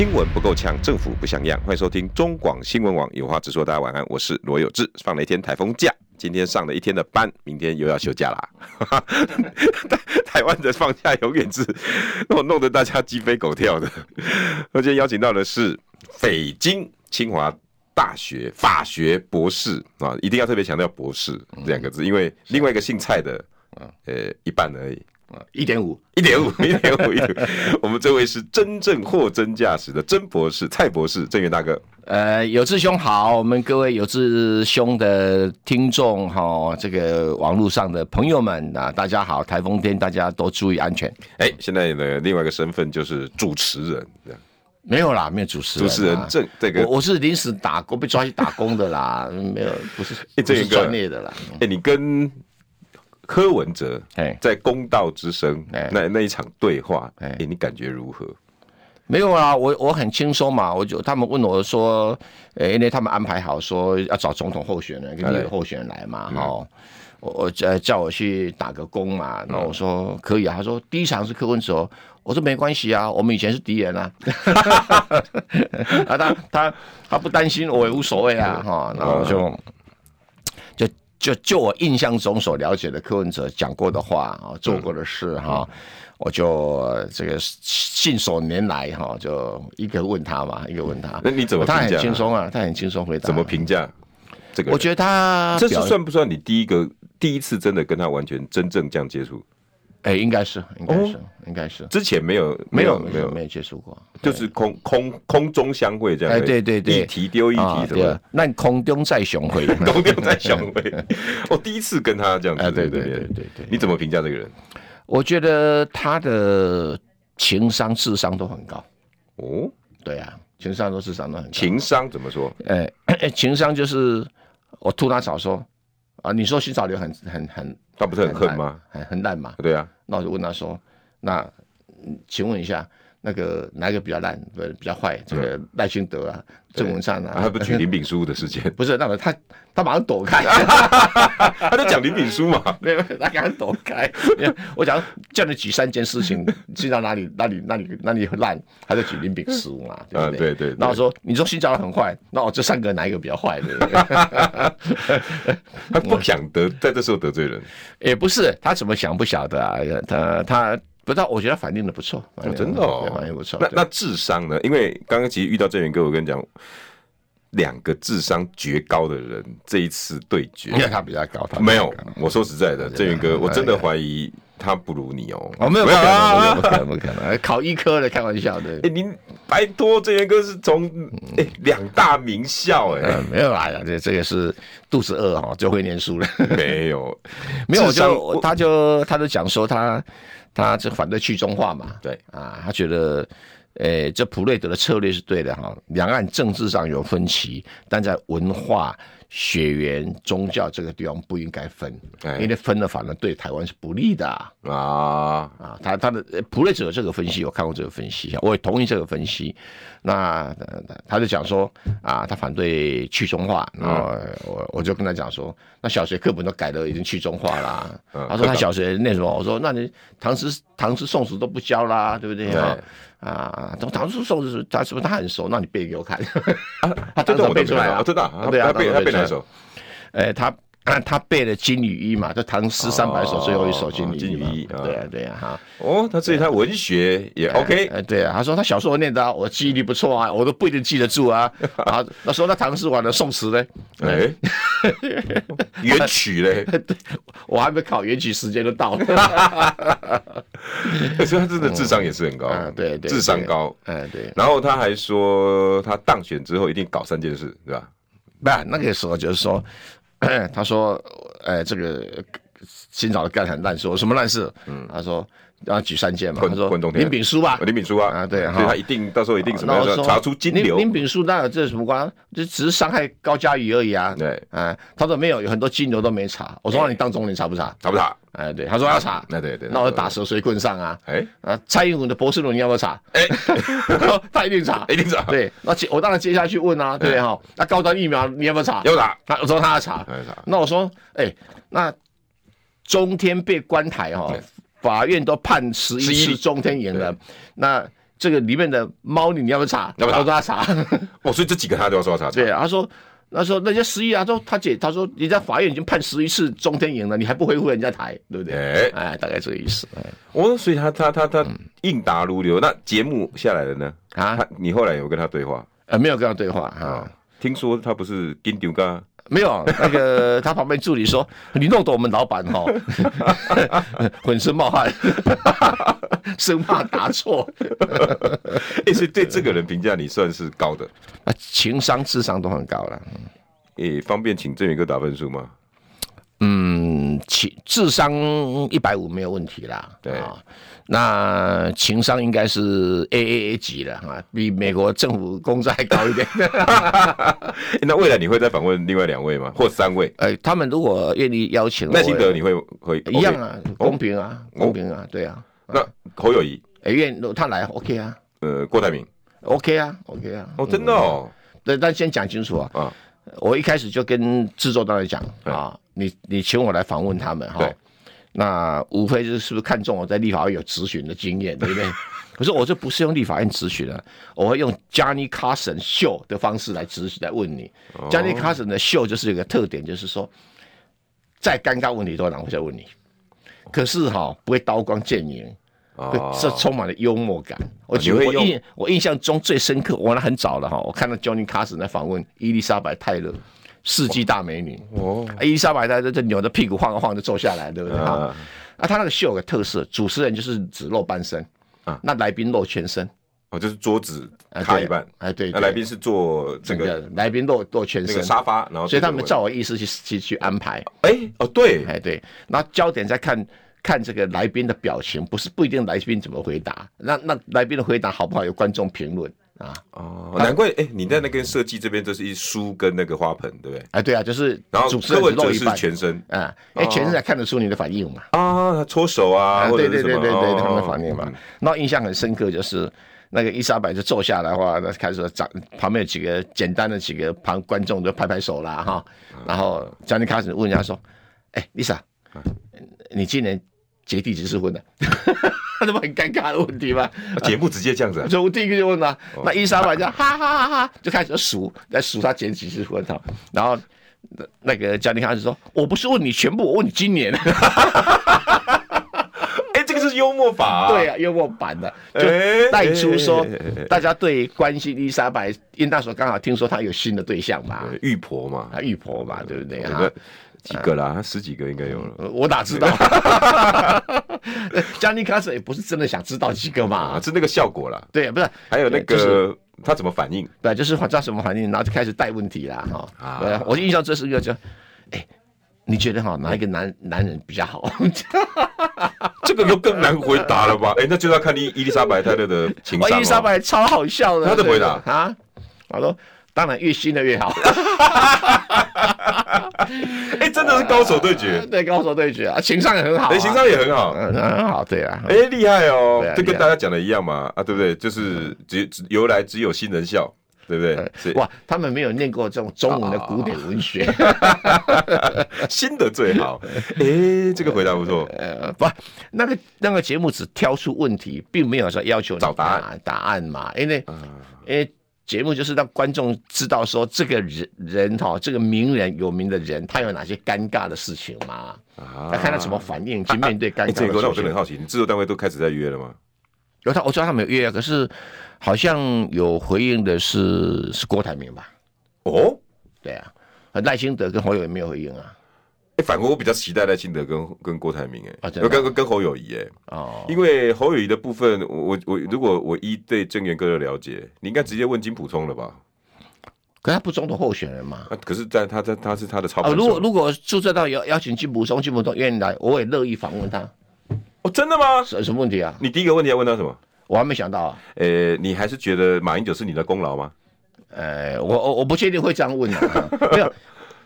新闻不够呛，政府不像样。欢迎收听中广新闻网有话直说。大家晚安，我是罗有志。放了一天台风假，今天上了一天的班，明天又要休假啦。台湾的放假永远是弄弄得大家鸡飞狗跳的。我今天邀请到的是北京清华大学法学博士啊，一定要特别强调博士这两个字，因为另外一个姓蔡的，呃，一半而已。一点五，一点五，一点五，一点五。我们这位是真正货真价实的曾博士，蔡博士，郑源大哥。呃，有志兄好，我们各位有志兄的听众哈，这个网络上的朋友们啊，大家好，台风天大家都注意安全。哎、欸，现在的另外一个身份就是主持人，没有啦，没有主持人，主持人正这个，我我是临时打工被抓去打工的啦，没有，不是，这是专业的啦。哎、欸，你跟。柯文哲在公道之声那那一场对话，哎，你感觉如何？没有啊，我我很轻松嘛，我就他们问我说，哎，因为他们安排好说要找总统候选人跟立委候选人来嘛，哈，我我叫叫我去打个工嘛，然后我说可以啊，他说第一场是柯文哲，我说没关系啊，我们以前是敌人啊，啊他他他不担心我也无所谓啊，哈，然后就。就就我印象中所了解的柯文哲讲过的话啊，做过的事哈，我就这个信手拈来哈，就一个问他嘛，一个问他。那你怎么？他很轻松啊，他很轻松回答。怎么评价这个？我觉得他这是算不算你第一个第一次真的跟他完全真正这样接触？哎，应该是，应该是，应该是。之前没有，没有，没有，没有接触过，就是空空空中相会这样。哎，对对对，一题丢一提什么？那空中再雄会，空中再雄会。我 第一次跟他这样子。哎，对对对对对。你怎么评价这个人？我觉得他的情商、智商都很高。哦，对啊，情商都智商都很高。情商怎么说？哎，情商就是我吐他槽说啊，你说新潮流很很很。他不是很恨吗？很很烂嘛。对啊，那我就问他说：“那请问一下，那个哪一个比较烂，不比较坏？这个赖清德啊，郑文灿啊？”他不举林炳书的事件？不是，那么他他马上躲开，他在讲林炳书嘛？没有，他赶快躲开。我讲叫你举三件事情，知道哪里哪里哪里哪里烂，他就举林炳书嘛，对不对？对对。那我说你说新潮很坏，那我这三个哪一个比较坏？对不对？他不想得在这时候得罪人，也不是他怎么想不晓得啊？他他不知道，我觉得反应的不错，真的哦，反应不错。那那智商呢？因为刚刚其实遇到郑源哥，我跟你讲。两个智商绝高的人这一次对决，因为他比较高，他没有。我说实在的，郑源哥，我真的怀疑他不如你哦。哦，没有，没有，不可能，不可能，考医科的，开玩笑的。哎，您拜托，曾源哥是从哎两大名校哎，没有来了，这这个是肚子饿哈就会念书了。没有，没有，就他就他就讲说他他这反对去中化嘛，对啊，他觉得。诶、欸，这普瑞德的策略是对的哈。两岸政治上有分歧，但在文化、血缘、宗教这个地方不应该分，因为分了反而对台湾是不利的啊啊！他他的普瑞哲这个分析，我看过这个分析，我也同意这个分析。那他就讲说啊，他反对去中化，然后我我就跟他讲说，那小学课本都改的已经去中化啦。他说他小学那什么，我说那你唐诗唐诗宋词都不教啦，对不对啊？啊，唐唐诗宋词他是不是他很熟？那你背给我看，他真的背出来啊？知道，对啊，他背他背哪首？哎，他。他背了《金缕衣》嘛，就唐诗三百首最后一首《金缕衣》。对啊，对啊，哈。哦，他自己他文学也 OK。哎，对啊，他说他小时候念的，我记忆力不错啊，我都不一定记得住啊。啊，那说那唐诗完了，宋词呢？哎，元曲嘞？对，我还没考元曲，时间都到了。所以他真的智商也是很高，对对，智商高。哎，对。然后他还说，他当选之后一定搞三件事，对吧？不，那个时候就是说。他说：“哎，这个新早的干很烂事，什么烂事？嗯，他说然后举三件嘛，他说林炳书吧，林炳书啊，啊对，所以他一定到时候一定什么查出金流。林炳书那有这什么关？就只是伤害高嘉瑜而已啊。对，哎，他说没有，有很多金流都没查。我说你当总理查不查？查不查？哎，对，他说要查。那对对，那我打蛇随棍上啊。哎，啊，蔡英文的博士论文你要不要查？哎，他一定查，一定查。对，那接我当然接下去问啊，对哈。那高端疫苗你要不要查？要查。他我说他要查，那我说，哎，那中天被关台哈。法院都判十一次中天赢了，那这个里面的猫腻你要不要查？要不要他查？哦，所以这几个他都要说要查。对，他说，他说那些十一啊，说他姐，他说人家法院已经判十一次中天赢了，你还不恢复人家台，对不对？哎，哎，大概这个意思。哦，所以他他他他应答如流。那节目下来了呢？啊，他你后来有跟他对话？呃，没有跟他对话啊。听说他不是跟丢噶。没有，那个他旁边助理说：“ 你弄得我们老板哈，浑身冒汗，生怕答错。”哎，所以对这个人评价你算是高的，啊，情商、智商都很高了。诶，方便请郑源哥打分数吗？嗯，情智商一百五没有问题啦。对啊。那情商应该是 A A A 级的哈，比美国政府工资还高一点。那未来你会再访问另外两位吗？或三位？呃，他们如果愿意邀请，赖清德你会会一样啊，公平啊，公平啊，对啊。那侯友谊，哎，愿他来 OK 啊。呃，郭台铭 OK 啊，OK 啊。哦，真的哦。对，但先讲清楚啊。啊，我一开始就跟制作单位讲啊，你你请我来访问他们哈。那无非就是是不是看中我在立法院有咨询的经验，对不对？可是我这不是用立法院咨询的，我会用 Johnny Carson 秀的方式来咨询来问你。Oh. Johnny Carson 的秀就是有个特点，就是说再尴尬问题都会拿回来问你，可是哈、哦、不会刀光剑影，这、oh. 充满了幽默感。我觉得我印我印象中最深刻，我那很早了哈，我看到 Johnny Carson 在访问伊丽莎白泰勒。世纪大美女。哦，伊丽莎白在这这扭着屁股晃啊晃就坐下来，对不对？啊？啊，他那个秀有个特色，主持人就是只露半身啊，那来宾露全身。哦，就是桌子卡一半，哎对，那来宾是坐整个来宾露露全身。沙发，然后所以他们照我意思去去去安排，哎哦对，哎对，然后焦点在看看这个来宾的表情，不是不一定来宾怎么回答，那那来宾的回答好不好有观众评论。啊。哦，难怪哎，你在那个设计这边就是一书跟那个花盆，对不对？哎，对啊，就是然后柯文哲是全身。啊，哎，全身才看得出你的反应嘛。啊，搓手啊，对对对对对，他们的反应嘛。那印象很深刻，就是那个伊莎白就坐下来的话，那开始长旁边有几个简单的几个旁观众就拍拍手啦哈，然后将近开始问人家说，哎，Lisa，你今年结第几次婚的？那 这不很尴尬的问题吗？节目直接这样子，就我第一个就问他，那伊莎白就哈哈哈哈，就开始数，在数他结几次婚哈。然后那个嘉玲开始说，我不是问你全部，我问你今年。哎，这个是幽默法，对啊，幽默版的，就带出说大家对关心伊莎白，因为那时候刚好听说她有新的对象嘛，玉婆嘛，啊玉婆嘛，对不对哈？几个啦？他十几个应该有了。我哪知道？Johnny Carson 也不是真的想知道几个嘛，是那个效果啦。对，不是还有那个他怎么反应？对，就是他什么反应，然后就开始带问题啦。哈，我印象这是一个叫，哎，你觉得哈哪一个男 男人比较好？这个就更难回答了吧？哎，那就要看伊伊丽莎白泰勒的情商。伊丽莎白超好笑的，他的回答啊，他说当然越新的越好。哎，真的是高手对决，对高手对决啊，情商也很好，哎，情商也很好，嗯，很好，对啊，哎，厉害哦，就跟大家讲的一样嘛，啊，对不对？就是只由来只有新人笑，对不对？哇，他们没有念过这种中文的古典文学，新的最好。哎，这个回答不错，呃，不，那个那个节目只挑出问题，并没有说要求找答案答案嘛，因为，因为。节目就是让观众知道说，这个人人哈，这个名人有名的人，他有哪些尴尬的事情嘛？啊，看他怎么反应去面对尴尬的事情。这个我真的很好奇，你制作单位都开始在约了吗？有他，我知道他没有约啊，可是好像有回应的是是郭台铭吧？哦，对啊，赖清德跟侯友宜没有回应啊。反而我比较期待赖清德跟跟郭台铭哎，跟跟跟侯友宜哎，哦，因为侯友谊的部分，我我如果我依对郑元哥的了解，你应该直接问金普聪了吧？可他不总统候选人嘛？可是在他在他是他的操盘手。如果如果注册到邀邀请金普聪，金普聪愿意来，我也乐意访问他。哦，真的吗？什什么问题啊？你第一个问题要问他什么？我还没想到啊。呃、欸，你还是觉得马英九是你的功劳吗？呃，我我我不确定会这样问啊。没有。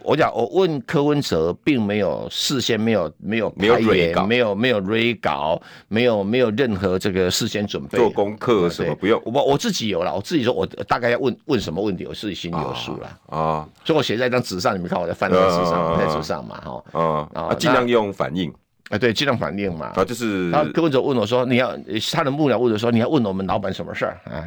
我讲，我问柯文哲，并没有事先没有没有没有稿，没有没有 re 稿，没有没有任何这个事先准备做功课什么不用。我我自己有了，我自己说我大概要问问什么问题，我自己心里有数了啊。所以我写在一张纸上，你们看我在翻在纸上，在纸上嘛，哈啊啊，尽量用反应啊，对，尽量反应嘛。啊，就是。然后柯文哲问我说：“你要他的幕僚问我说你要问我们老板什么事儿啊？”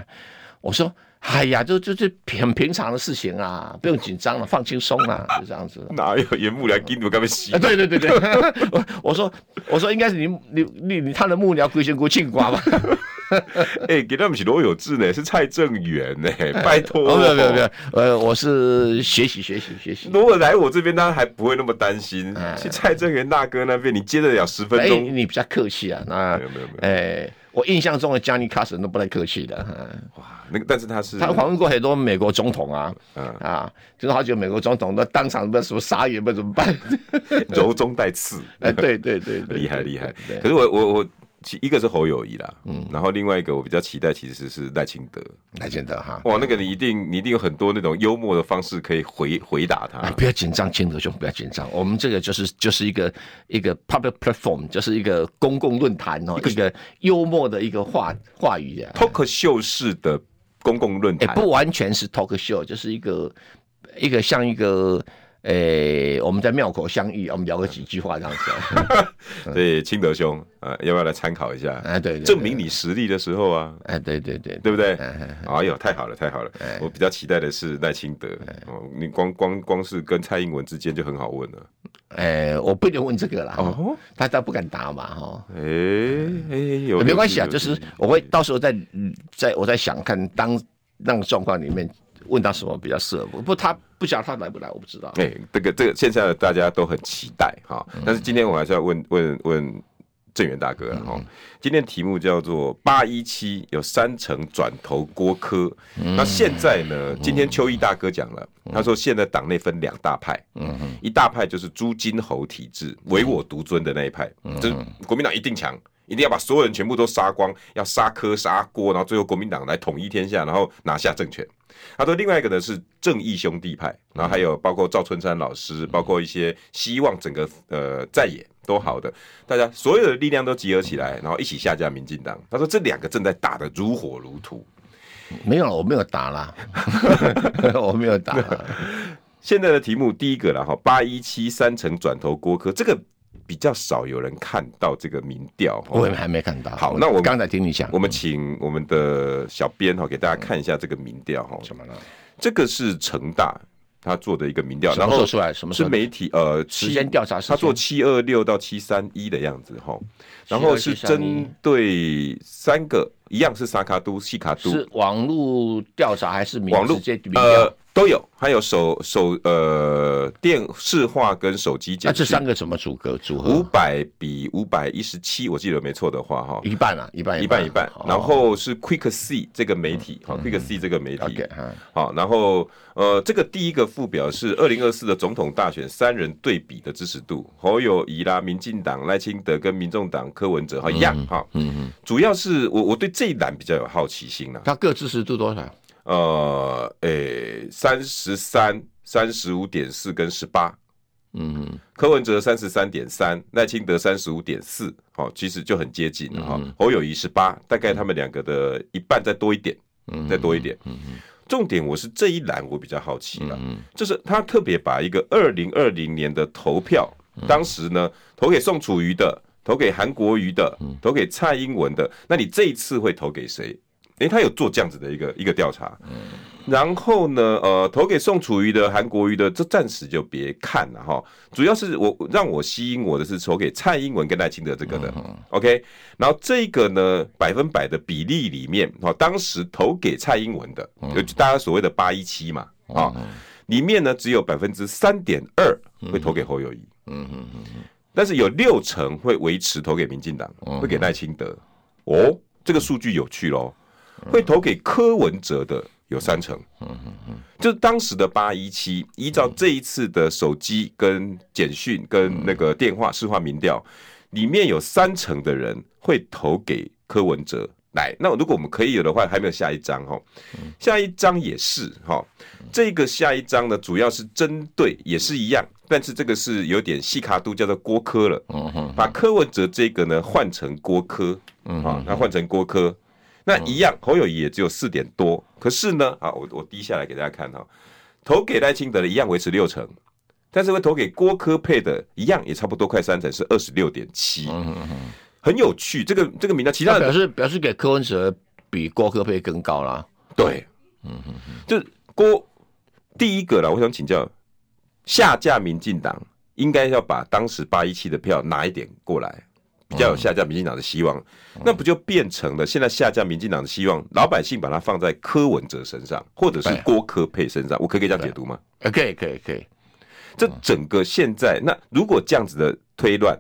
我说。哎呀，就就就很平常的事情啊，不用紧张了，放轻松了，就这样子。哪有演幕僚跟我干嘛洗？对对对对，我我说我说应该是你你你你他的幕僚归仙姑庆瓜吧？哎、欸，给他们是罗有志呢，是蔡正元呢，拜托、哦。没有没有没有，呃，我是学习学习学习。如果来我这边，他还不会那么担心。去、哎、蔡正元大哥那边，你接得了十分钟、哎？你比较客气啊，那没有没有没有，哎。我印象中的 Johnny Carson 都不太客气的，哇，那个但是他是他访问过很多美国总统啊，嗯、啊，就是好几个美国总统都当场不知道什么傻眼，不怎么办，柔中带刺，哎，对对 对，厉害厉害，可是我我我。一个是侯友谊啦，嗯，然后另外一个我比较期待其实是赖清德，赖清德哈，哇，那个你一定你一定有很多那种幽默的方式可以回回答他。哎，不要紧张，清德兄不要紧张，我们这个就是就是一个一个 public platform，就是一个公共论坛哦，一个幽默的一个话话语啊，talk show 式的公共论坛，哎，不完全是 talk show，就是一个一个像一个。诶、欸，我们在庙口相遇，我们聊个几句话这样子。对，清德兄啊，要不要来参考一下？哎，对，对，证明你实力的时候啊，哎，对对对，对不对？哎呦，太好了，太好了！我比较期待的是赖清德哦，你光光光是跟蔡英文之间就很好问了。哎，我不一定问这个啦，哦，他他不敢答嘛，哈。哎哎，有没关系啊？就是我会到时候再再我再想看当那个状况里面。问他什么比较适合？不不，他不晓得他来不来，我不知道。哎、欸，这个这个现在大家都很期待哈，但是今天我还是要问问问正元大哥哈。嗯、今天题目叫做八一七有三成转投郭科，嗯、那现在呢？今天邱毅大哥讲了，嗯、他说现在党内分两大派，嗯哼，一大派就是朱金侯体制，唯我独尊的那一派，嗯、就是国民党一定强。一定要把所有人全部都杀光，要杀柯杀郭，然后最后国民党来统一天下，然后拿下政权。他说另外一个呢是正义兄弟派，然后还有包括赵春山老师，包括一些希望整个呃在野都好的，大家所有的力量都集合起来，然后一起下架民进党。他说这两个正在打得如火如荼。没有，我没有打啦，我没有打。现在的题目第一个了哈，八一七三成转投郭科这个。比较少有人看到这个民调，我们还没看到。好，那我刚才听你讲，我们请我们的小编哈给大家看一下这个民调哈。什么呢？这个是成大他做的一个民调，然后做出来什么？是媒体呃时间调查，他做七二六到七三一的样子哈。然后是针对三个，一样是萨卡都、西卡都，是网络调查还是网络呃？都有，还有手手呃电视化跟手机检，那这三个怎么组合？组合？五百比五百一十七，我记得没错的话哈，一半啊，一半一半一半。然后是 Quick See 这个媒体，哈，Quick See 这个媒体，好，然后呃，这个第一个副表是二零二四的总统大选三人对比的支持度，侯友宜啦、民进党赖清德跟民众党柯文哲哈一样哈，嗯嗯，主要是我我对这一栏比较有好奇心啦，他各支持度多少？呃，诶、欸，三十三、三十五点四跟十八，嗯哼，柯文哲三十三点三，赖清德三十五点四，好，其实就很接近了哈。嗯、侯友谊十八，大概他们两个的一半再多一点，嗯，再多一点。嗯。哼，重点我是这一栏我比较好奇了，嗯，就是他特别把一个二零二零年的投票，当时呢投给宋楚瑜的，投给韩国瑜的，投给蔡英文的，那你这一次会投给谁？诶、欸，他有做这样子的一个一个调查，嗯、然后呢，呃，投给宋楚瑜的、韩国瑜的，这暂时就别看了哈。主要是我让我吸引我的是投给蔡英文跟赖清德这个的、嗯、，OK。然后这个呢，百分百的比例里面，哈，当时投给蔡英文的，就、嗯、大家所谓的八一七嘛，啊、嗯，里面呢只有百分之三点二会投给侯友谊，嗯嗯嗯嗯，但是有六成会维持投给民进党，会给赖清德。哦，这个数据有趣喽。会投给柯文哲的有三成，就是当时的八一七，依照这一次的手机跟简讯跟那个电话市话民调，里面有三成的人会投给柯文哲。来，那如果我们可以有的话，还没有下一章哈，下一章也是哈，这个下一章呢，主要是针对也是一样，但是这个是有点细卡度，叫做郭科了，把柯文哲这个呢换成郭柯，啊，那换成郭柯，那一样侯友谊也只有四点多，可是呢，啊，我我低下来给大家看哈，投给赖清德的一样维持六成，但是会投给郭科配的一样也差不多快三成，是二十六点七。很有趣，这个这个名单，其他的表示表示给柯文哲比郭科配更高啦。对，嗯嗯嗯，就郭第一个了，我想请教，下架民进党应该要把当时八一七的票拿一点过来，比较有下架民进党的希望，嗯、那不就变成了现在下架民进党的希望，老百姓把它放在柯文哲身上，或者是郭科佩身上，我可以这样解读吗？可以可以可以，可以这整个现在，那如果这样子的推断。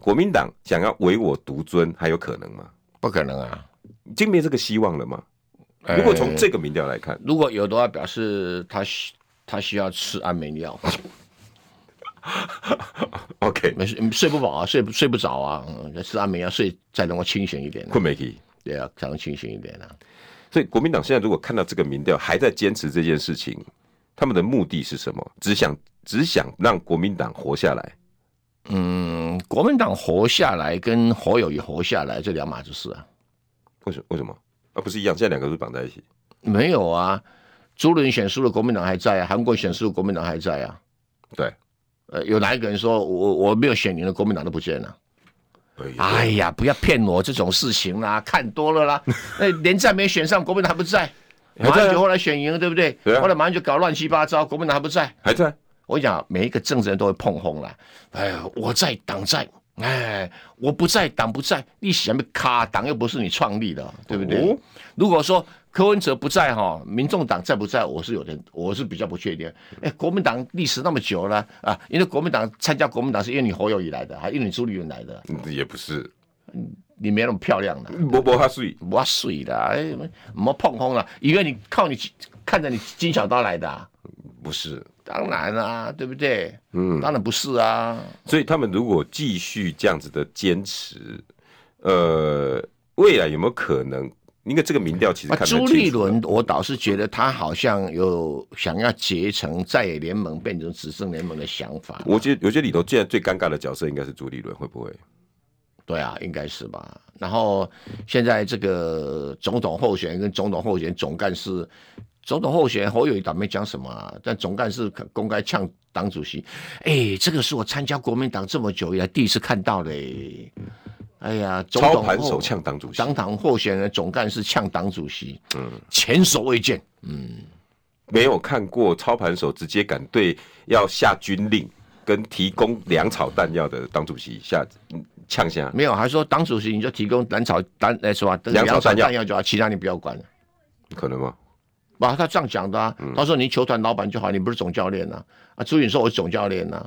国民党想要唯我独尊，还有可能吗？不可能啊，已经没这个希望了吗？如果从这个民调来看，如果有的话，表示他需他需要吃安眠药。OK，没事睡不饱啊，睡不睡不着啊，吃安眠药睡才能够清醒一点。困没起，对啊，才能清醒一点啊。所以国民党现在如果看到这个民调还在坚持这件事情，他们的目的是什么？只想只想让国民党活下来。嗯，国民党活下来跟侯友宜活下来这两码子事啊？为什么？为什么？啊，不是一样？现在两个是绑在一起？没有啊，朱立伦选输了，国民党还在啊；韩国选输了，国民党还在啊。对，呃，有哪一个人说我我没有选赢了，国民党都不见了？哎呀，不要骗我这种事情啦，看多了啦。那连战没选上，国民党还不在？马英九后来选赢了，对不对？后来马上就搞乱七八糟，国民党还不在？还在。我跟你讲，每一个政治人都会碰红了。哎呀，我在党在，哎，我不在党不在。你想不卡党又不是你创立的，对不对？哦、如果说柯文哲不在哈，民众党在不在？我是有点，我是比较不确定。哎，国民党历史那么久了啊，因为国民党参加国民党是因为你侯友宜来的，还因为你朱立伦来的？也不是，你没那么漂亮的，我我哈水，我水的，哎，莫碰空了，以为你靠你看着你金小刀来的、啊，不是。当然啊，对不对？嗯，当然不是啊。所以他们如果继续这样子的坚持，呃，未来有没有可能？因为这个民调其实看、啊、朱立伦，我倒是觉得他好像有想要结成在野联盟，变成执政联盟的想法。我觉得，我觉得里头现在最尴尬的角色应该是朱立伦，会不会？对啊，应该是吧。然后现在这个总统候选人跟总统候选人总干事。总统候选人侯友谊倒没讲什么啊，但总干事公开呛党主席，哎，这个是我参加国民党这么久以来第一次看到的。哎呀，总操盘手呛党主席，总统候选人总干事呛党主席，嗯，前所未见，嗯，没有看过操盘手直接敢对要下军令跟提供粮草弹药的党主席下呛下，没有，还说党主席你就提供粮草弹来说粮草弹药。就好，其他你不要管了，可能吗？把他这样讲的啊，他说你球团老板就好，你不是总教练呐？啊，朱允说我是总教练呐。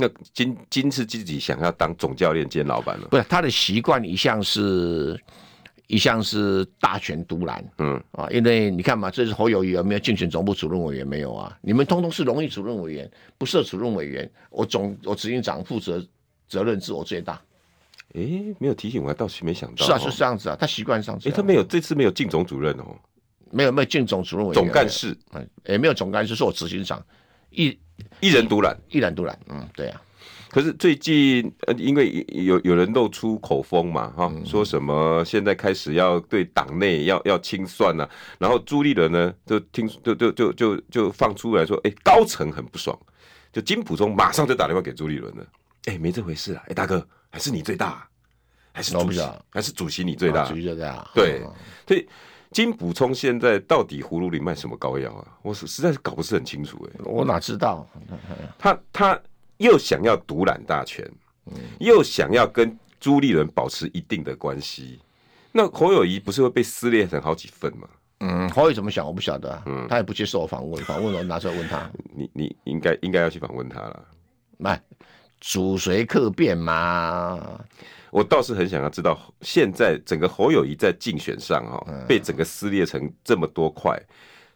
那金金是自己想要当总教练兼老板了？不是，他的习惯一向是，一向是大权独揽。嗯啊，因为你看嘛，这是侯友谊有没有竞选总部主任委员没有啊？你们通通是荣誉主任委员，不设主任委员，我总我执行长负责责任自我最大。哎，没有提醒我，倒是没想到。是啊，是这样子啊，他习惯上。哎，他没有这次没有进总主任哦。没有没有进总主任委员，总干事，也没有总干事，是我执行长，一一人独揽，一人独揽，嗯，对啊。可是最近呃，因为有有人露出口风嘛，哈，说什么现在开始要对党内要要清算了，然后朱立伦呢，就听就就就就就放出来说，哎，高层很不爽，就金溥聪马上就打电话给朱立伦了，哎，没这回事啊，哎，大哥，还是你最大，还是主席，还是主席你最大，主席最大，对，所以。金补充现在到底葫芦里卖什么膏药啊？我是实在是搞不是很清楚哎、欸。我哪知道？他他又想要独揽大权，又想要跟朱立伦保持一定的关系。那侯友谊不是会被撕裂成好几份吗？嗯，侯友宜怎么想我不晓得、啊。嗯，他也不接受我访问，访问我拿出来问他。你你应该应该要去访问他了。来，主随客便嘛。我倒是很想要知道，现在整个侯友谊在竞选上哈，被整个撕裂成这么多块，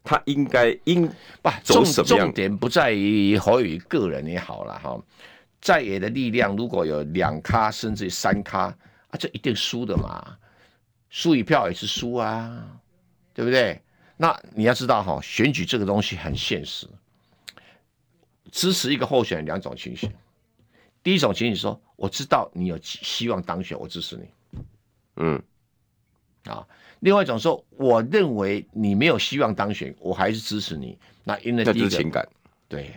他应该应不走什么？重点不在于侯友谊个人也好了哈，在野的力量如果有两咖甚至三咖啊，这一定输的嘛，输一票也是输啊，对不对？那你要知道哈，选举这个东西很现实，支持一个候选人两种情形，第一种情形说，我知道你有希望当选，我支持你，嗯，啊，另外一种说，我认为你没有希望当选，我还是支持你，那因为第一个情感，对。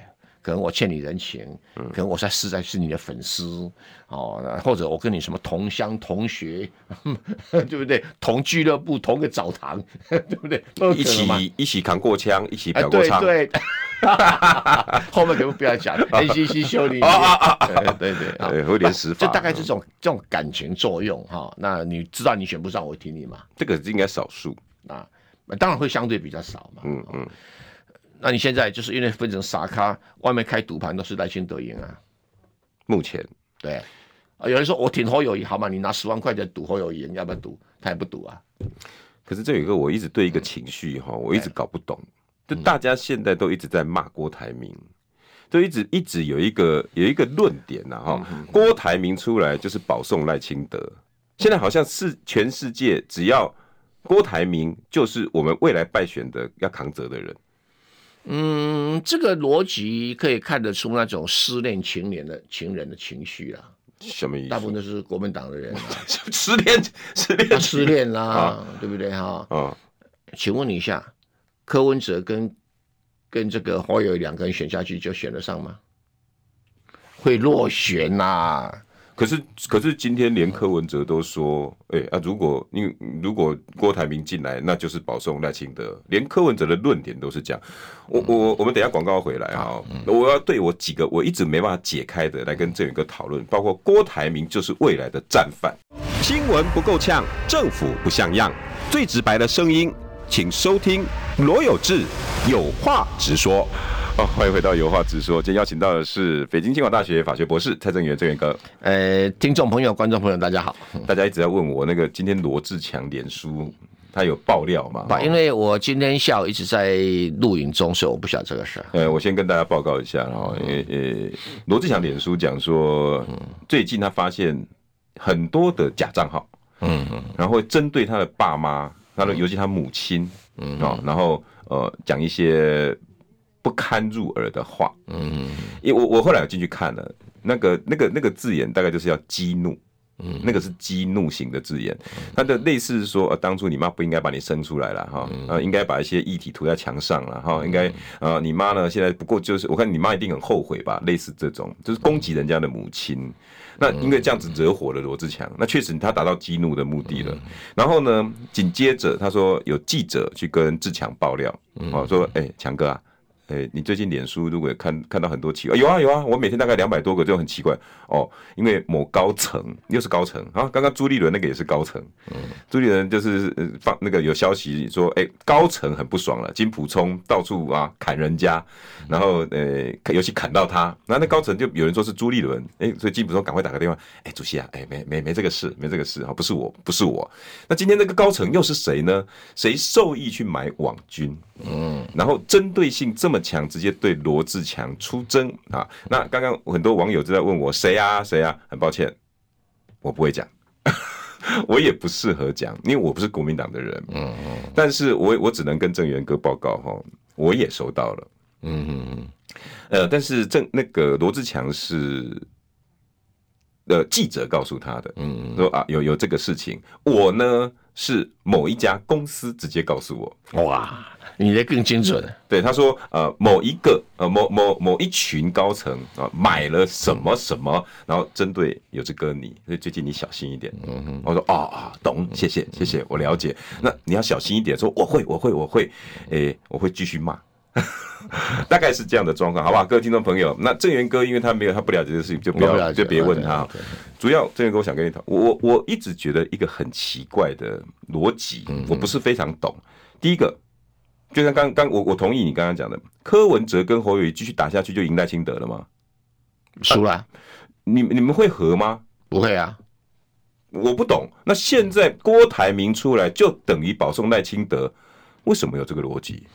可能我欠你人情，可能我在实在是你的粉丝哦，或者我跟你什么同乡同学，对不对？同俱乐部、同个澡堂，对不对？一起一起扛过枪，一起飙过枪。对对，后面可不不要讲，NCC 修理你。对对啊，有点死法。就大概这种这种感情作用哈。那你知道你选不上，我挺你嘛？这个应该少数啊，当然会相对比较少嘛。嗯嗯。那你现在就是因为分成傻咖，外面开赌盘都是赖清德赢啊。目前对啊，有人说我挺侯友谊，好吗？你拿十万块钱赌侯友宜，要不要赌？他也不赌啊。可是这有一个，我一直对一个情绪哈，嗯、我一直搞不懂。就大家现在都一直在骂郭台铭，就一直一直有一个有一个论点呐哈。郭台铭出来就是保送赖清德，现在好像是全世界只要郭台铭就是我们未来败选的要扛责的人。嗯，这个逻辑可以看得出那种失恋情人的情人的情绪啊。什么意思？大部分都是国民党的人啊，失恋 失恋失恋啦，啊、对不对哈？啊，请问你一下，柯文哲跟跟这个侯友宜两个人选下去就选得上吗？会落选呐、啊。可是，可是今天连柯文哲都说，哎、欸、啊，如果你如果郭台铭进来，那就是保送赖清德。连柯文哲的论点都是这样。我我我们等一下广告回来哈，我要对我几个我一直没办法解开的来跟郑远哥讨论，包括郭台铭就是未来的战犯。新闻不够呛，政府不像样，最直白的声音，请收听罗有志有话直说。好、哦，欢迎回到有话直说。今天邀请到的是北京清华大学法学博士蔡正元，正元哥。呃，听众朋友、观众朋友，大家好。大家一直在问我那个今天罗志强脸书他有爆料吗？因为我今天下午一直在录影中，所以我不晓得这个事。呃，我先跟大家报告一下，然后呃呃，罗志强脸书讲说，最近他发现很多的假账号，嗯嗯，然后会针对他的爸妈，他的尤其他母亲，嗯啊，然后呃讲一些。不堪入耳的话，嗯，因为我我后来有进去看了，那个那个那个字眼大概就是要激怒，嗯，那个是激怒型的字眼，它的类似是说，呃，当初你妈不应该把你生出来了哈，呃，应该把一些液体涂在墙上了哈，应该，呃，你妈呢现在不过就是，我看你妈一定很后悔吧，类似这种，就是攻击人家的母亲，那因为这样子惹火了罗志强，那确实他达到激怒的目的了，然后呢，紧接着他说有记者去跟志强爆料，哦，说，哎，强哥啊。哎、欸，你最近脸书如果看看到很多奇怪，有啊有啊，我每天大概两百多个，就很奇怪哦。因为某高层又是高层啊，刚刚朱立伦那个也是高层，嗯，朱立伦就是放那个有消息说，哎、欸，高层很不爽了，金普聪到处啊砍人家，然后呃、欸，尤其砍到他，然后那高层就有人说是朱立伦，哎、欸，所以金普聪赶快打个电话，哎、欸，主席啊，哎、欸，没没没这个事，没这个事啊，不是我，不是我。那今天那个高层又是谁呢？谁受益去买网军？嗯，然后针对性这么。强直接对罗志强出征啊！那刚刚很多网友就在问我谁啊谁啊？很抱歉，我不会讲，我也不适合讲，因为我不是国民党的人。嗯嗯，但是我我只能跟郑元哥报告哈，我也收到了。嗯嗯嗯，呃，但是郑那个罗志强是呃记者告诉他的，嗯，说啊有有这个事情，我呢是某一家公司直接告诉我，哇。你的更精准。对，他说，呃，某一个，呃，某某某一群高层啊，买了什么什么，然后针对有志哥你，所以最近你小心一点。嗯哼，我说，啊、哦、啊，懂，谢谢谢谢，我了解。那你要小心一点，说我会我会我会，诶，我会继续骂，大概是这样的状况，好不好？各位听众朋友，那郑源哥因为他没有他不了解这事情，就不要就别问他。主要郑源哥我想跟你讨，我我我一直觉得一个很奇怪的逻辑，我不是非常懂。第一个。就像刚刚我我同意你刚刚讲的，柯文哲跟侯友谊继续打下去就赢赖清德了吗？输了，啊，你你们会和吗？不会啊，我不懂。那现在郭台铭出来就等于保送赖清德，为什么有这个逻辑？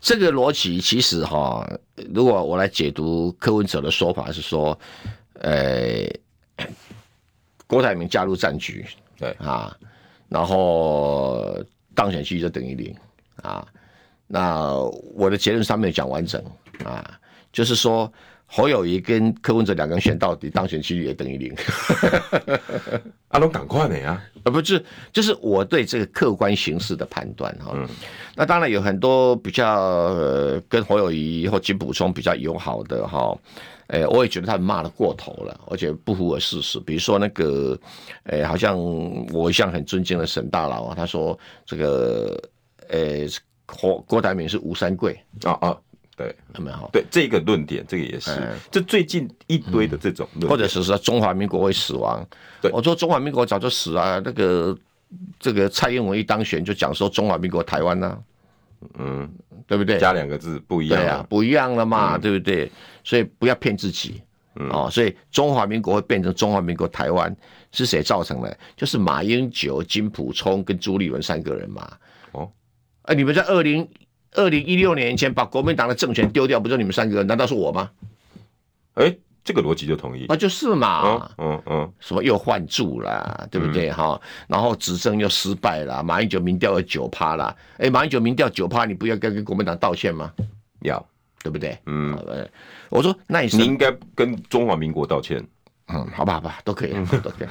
这个逻辑其实哈，如果我来解读柯文哲的说法是说，呃，郭台铭加入战局，对啊，然后当选几率就等于零啊。那我的结论上面讲完整啊，就是说侯友谊跟柯文哲两个人选到底，当选几率也等于零。阿龙赶快的呀！啊，不是，就是我对这个客观形势的判断哈。那当然有很多比较、呃、跟侯友宜或金溥聪比较友好的哈，诶，我也觉得他们骂的过头了，而且不符合事实。比如说那个，诶，好像我一向很尊敬的沈大佬啊，他说这个，诶，郭郭台铭是吴三桂啊啊。对，有没有？对这个论点，这个也是。这最近一堆的这种论点，或者是说中华民国会死亡。对，我说中华民国早就死了。那个这个蔡英文一当选就讲说中华民国台湾呢，嗯，对不对？加两个字不一样，对啊，不一样了嘛，对不对？所以不要骗自己。哦，所以中华民国会变成中华民国台湾是谁造成的？就是马英九、金溥聪跟朱立伦三个人嘛。哦，哎，你们在二零。二零一六年以前把国民党的政权丢掉，不就你们三个人？难道是我吗？哎、欸，这个逻辑就同意。啊就是嘛，嗯嗯，嗯什么又换柱啦，对不对？哈、嗯，然后执政又失败了，马英九民调有九趴啦。哎、欸，马英九民调九趴，你不要跟跟国民党道歉吗？要，对不对？嗯，我说那也是你应该跟中华民国道歉。嗯，好吧，好吧，都可以，都可以。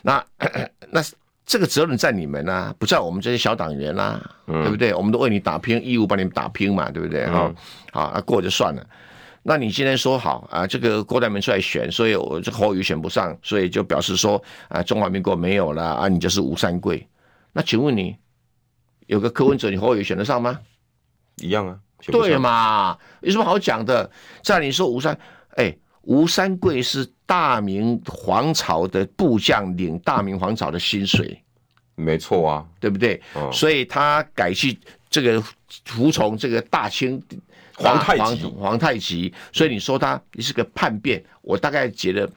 那 那。这个责任在你们啊，不在我们这些小党员啦、啊，嗯、对不对？我们都为你打拼，义务帮你们打拼嘛，对不对？哈、嗯，好，那过就算了。那你今天说好啊，这个郭台铭出来选，所以我这侯友宜选不上，所以就表示说啊，中华民国没有了啊，你就是吴三桂。那请问你有个柯文哲，你侯友宜选得上吗？一样啊，对嘛？有什么好讲的？在你说吴三，哎。吴三桂是大明皇朝的部将，领大明皇朝的薪水，没错啊，对不对？嗯、所以他改去这个服从这个大清皇太极，皇太极。所以你说他是个叛变，我大概觉得，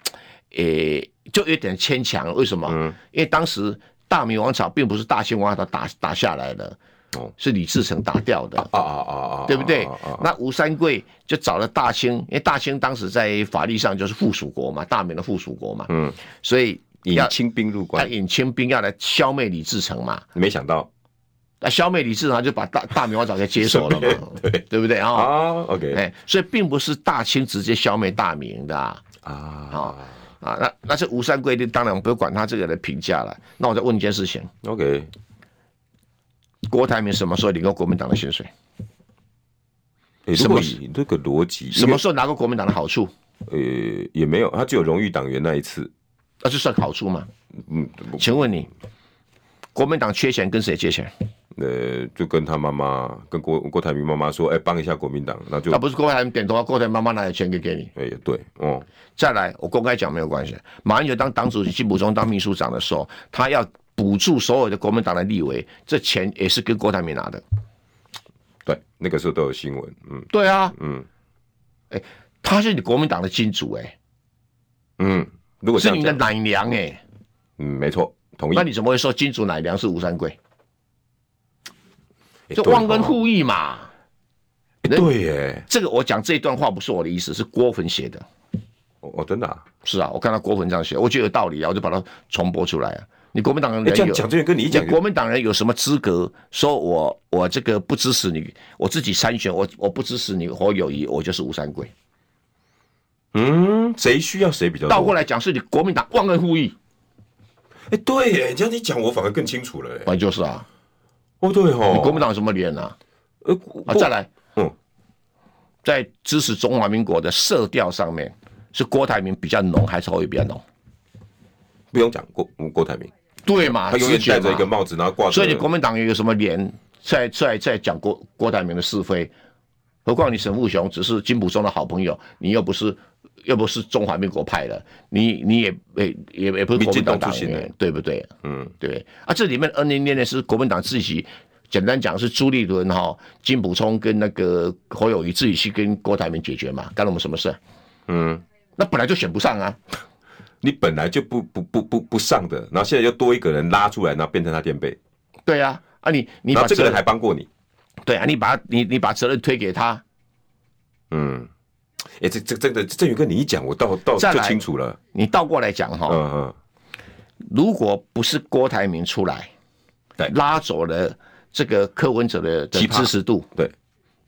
诶、欸，就有点牵强。为什么？嗯、因为当时大明王朝并不是大清王朝打打下来的。哦，是李自成打掉的。啊啊啊啊，对不对？那吴三桂就找了大清，因为大清当时在法律上就是附属国嘛，大明的附属国嘛，嗯，所以引清兵入关，他引清兵要来消灭李自成嘛，没想到，那消灭李自成就把大大明王朝给接手了嘛，对。对不对？啊？啊，OK，哎，所以并不是大清直接消灭大明的啊。啊。啊，那那是吴三桂的，当然我们不用管他这个的评价了。那我再问一件事情，OK。郭台铭什么时候领过国民党的薪水？什么这个逻辑？什么时候拿过国民党的好处？呃，也没有，他只有荣誉党员那一次，那就算好处吗？嗯，请问你，国民党缺钱跟谁借钱？呃，就跟他妈妈，跟郭郭台铭妈妈说，哎，帮一下国民党，那就。那不是郭台铭点头啊，郭台铭妈妈拿点钱给给你。哎，对，哦，再来，我公开讲没有关系。马英九当党主席，金溥聪当秘书长的时候，他要。补助所有的国民党的立委，这钱也是跟郭台铭拿的。对，那个时候都有新闻。嗯，对啊，嗯，哎、欸，他是你国民党的金主、欸，哎，嗯，如果是你的奶娘、欸，哎，嗯，没错，同意。那你怎么会说金主奶娘是吴三桂？就忘恩负义嘛。欸、对耶，这个我讲这一段话不是我的意思，是郭粉写的。哦，真的啊？是啊，我看到郭粉这样写，我觉得有道理啊，我就把它重播出来啊。你国民党人有，讲这个跟你讲，国民党人有什么资格说我我这个不支持你？我自己参选，我我不支持你侯友谊，我就是吴三桂。嗯，谁需要谁比较？倒过来讲，是你国民党忘恩负义。哎，对耶，这样你讲我反而更清楚了。反正，就是啊。哦，对哦。你国民党什么脸啊？呃，啊，再来，嗯，在支持中华民国的色调上面，是郭台铭比较浓，还是侯友宜比较浓？不用讲郭郭台铭。对嘛？他永远戴着一个帽子，然后挂。所以你国民党有什么脸在在在讲郭郭台铭的是非？何况你沈富雄只是金溥聪的好朋友，你又不是又不是中华民国派的，你你也也也也不是国民党党员，对不对？嗯，对。啊，这里面恩恩怨怨是国民党自己，简单讲是朱立伦哈、金溥聪跟那个侯友宜自己去跟郭台铭解决嘛，干了我们什么事？嗯，那本来就选不上啊。你本来就不不不不不上的，然后现在又多一个人拉出来，然后变成他垫背。对呀，啊，啊你你把这个人还帮过你，对啊，你把你你把责任推给他，嗯，哎、欸，这这这个郑宇哥，你一讲，我倒倒就清楚了。你倒过来讲哈，嗯嗯，如果不是郭台铭出来，对，拉走了这个柯文哲的的支持度，对。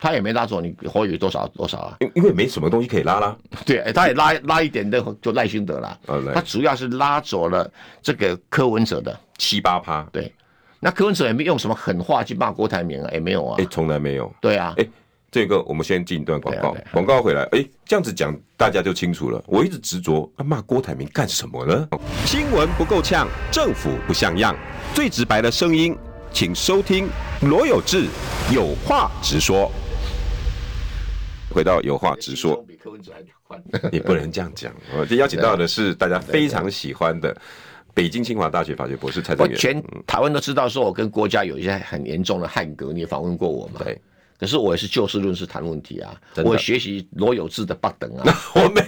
他也没拉走你火雨多少多少啊？因因为没什么东西可以拉啦。对，他也拉拉一点的就赖清德了。他主要是拉走了这个柯文哲的七八趴。对，那柯文哲也没用什么狠话去骂郭台铭啊，也没有啊。哎，从来没有。对啊。哎，这个我们先进一段广告，广告回来。哎，这样子讲大家就清楚了。我一直执着，他骂郭台铭干什么呢？新闻不够呛，政府不像样，最直白的声音，请收听罗有志有话直说。回到有话直说，你不能这样讲。我今天邀请到的是大家非常喜欢的北京清华大学法学博士蔡正元。全台湾都知道，说我跟国家有一些很严重的汉格，你也访问过我吗？对。可是我也是就事论事谈问题啊，我学习罗有志的八等啊，我没，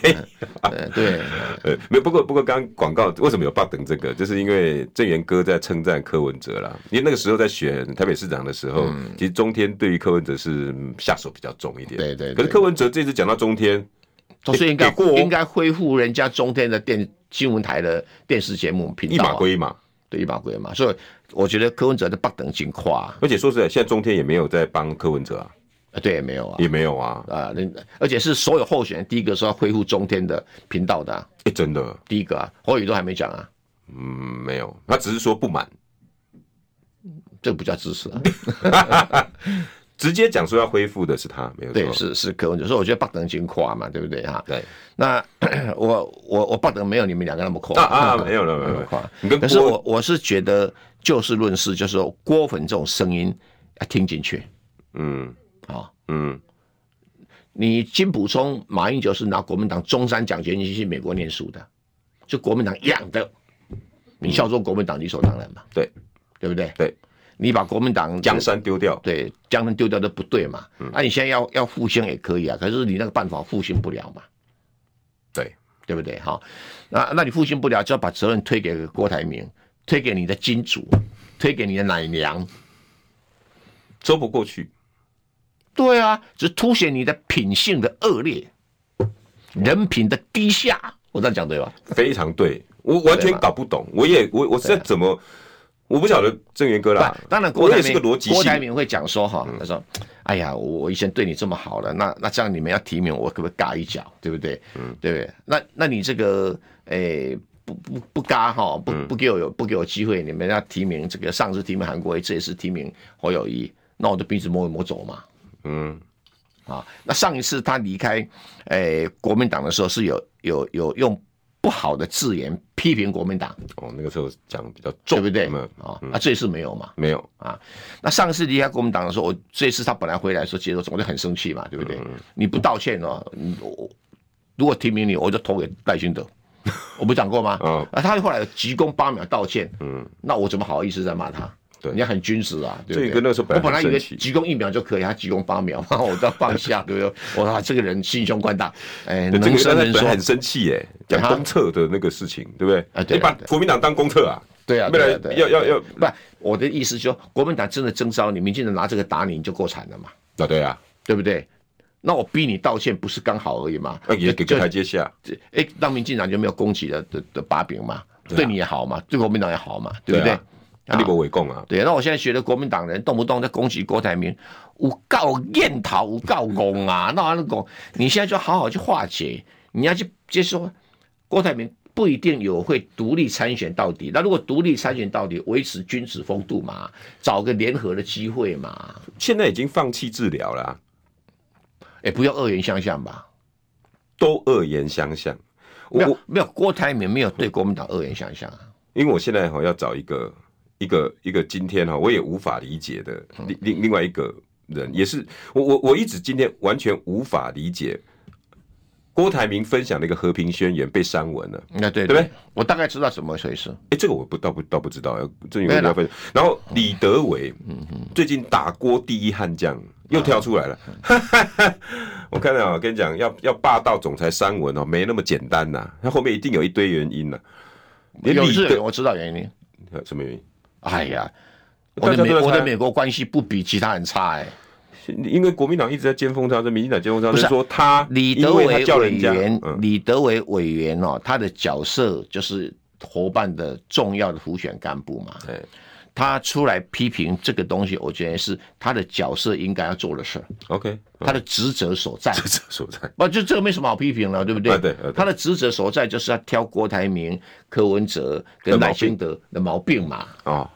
对，呃，没不过不过刚广告为什么有八等？这个，就是因为郑源哥在称赞柯文哲啦，因为那个时候在选台北市长的时候，其实中天对于柯文哲是下手比较重一点，对对。可是柯文哲这次讲到中天，他说应该应该恢复人家中天的电新闻台的电视节目频道，一码归一码。一码归一码，所以我觉得柯文哲的不等进跨，而且说实在，现在中天也没有在帮柯文哲啊，啊，对，也没有啊，也没有啊，啊，那而且是所有候选人第一个说要恢复中天的频道的，哎，真的，第一个啊，侯友宜都还没讲啊，嗯，没有，他只是说不满，这个不叫支持啊。直接讲说要恢复的是他，没有错。对，是是柯文哲，所以我觉得不等金夸嘛，对不对哈？对。那 我我我巴登没有你们两个那么夸啊，没有了没有了夸。可是我我是觉得就事论事，就是说郭粉这种声音要听进去。嗯，好，嗯。你金溥聪、马英九是拿国民党中山奖学金去美国念书的，就国民党养的，你效忠国民党理所当然嘛？对，对不对？对。你把国民党江山丢掉，对，江山丢掉都不对嘛。那、嗯啊、你现在要要复兴也可以啊，可是你那个办法复兴不了嘛。对，对不对？哈，那那你复兴不了，就要把责任推给郭台铭，推给你的金主，推给你的奶娘，说不过去。对啊，只凸显你的品性的恶劣，人品的低下。我这样讲对吧？非常对，我完全搞不懂，我也我我是怎么。我不晓得正元哥啦，当然郭台铭郭台铭会讲说哈，他说，哎呀，我以前对你这么好了，那那这样你们要提名我，可不可以嘎一脚，对不对？嗯，对不对？那那你这个，诶，不不不嘎哈，不不给我有不给我机会，你们要提名这个上次提名韩国瑜，这一次提名侯友谊，那我的鼻子摸一摸走嘛。嗯，啊，那上一次他离开诶国民党的时候是有有有用。不好的字眼批评国民党哦，那个时候讲比较重，对不对？啊、哦，那、嗯啊、这次没有嘛？没有啊。那上次离开国民党的时候，我这次他本来回来的时候，接受我就很生气嘛，对不对？嗯、你不道歉哦，我如果提名你，我就投给赖清德，我不讲过吗？啊、哦，那他后来急功八秒道歉，嗯，那我怎么好意思再骂他？对，你要很君子啊，对不对？那时候本来我本来以为鞠躬一秒就可以，他鞠躬八秒，然 后我都要放下，对不对？我说这个人心胸宽大，哎，能生能说，很生气耶，讲公厕的那个事情，对不对？啊，对你把国民党当公厕啊？对啊，未来要要要，不，我的意思就是说，国民党真的征召你，民进党拿这个打你，你就够惨了嘛？啊，对啊，对不对？那我逼你道歉，不是刚好而已吗？也给个台阶下，哎，让民进党就没有攻击的的的把柄嘛？对你也好嘛，对国民党也好嘛，对不对？啊，立国围攻啊！对，那我现在觉得国民党人动不动在攻击郭台铭，诬告验讨，诬告公啊，那完了公，你现在就好好去化解，你要去接受郭台铭不一定有会独立参选到底，那如果独立参选到底，维持君子风度嘛，找个联合的机会嘛。现在已经放弃治疗了，哎，不要恶言相向吧？都恶言相向，没有没有，郭台铭没有对国民党恶言相向啊，因为我现在哈要找一个。一个一个今天哈，我也无法理解的另另另外一个人，也是我我我一直今天完全无法理解郭台铭分享那个和平宣言被删文了。那对对不对？我大概知道怎么回事。哎，这个我不倒不倒不知道。这有要分。然后李德伟，嗯嗯，最近打郭第一悍将又跳出来了。我看到，我跟你讲，要要霸道总裁删文哦，没那么简单呐。他后面一定有一堆原因呢。有是，我知道原因。什么原因？哎呀，我的美我的美国关系不比其他人差哎、欸。因为国民党一直在尖峰他，这民进党尖峰他，是说他李德伟委员，李德伟委员哦，他的角色就是伙伴的重要的辅选干部嘛。对。他出来批评这个东西，我觉得是他的角色应该要做的事儿。OK，他的职责所在。职责所在。不，就这个没什么好批评了，对不对？对。他的职责所在就是要挑郭台铭、柯文哲跟赖清德的毛病嘛。啊，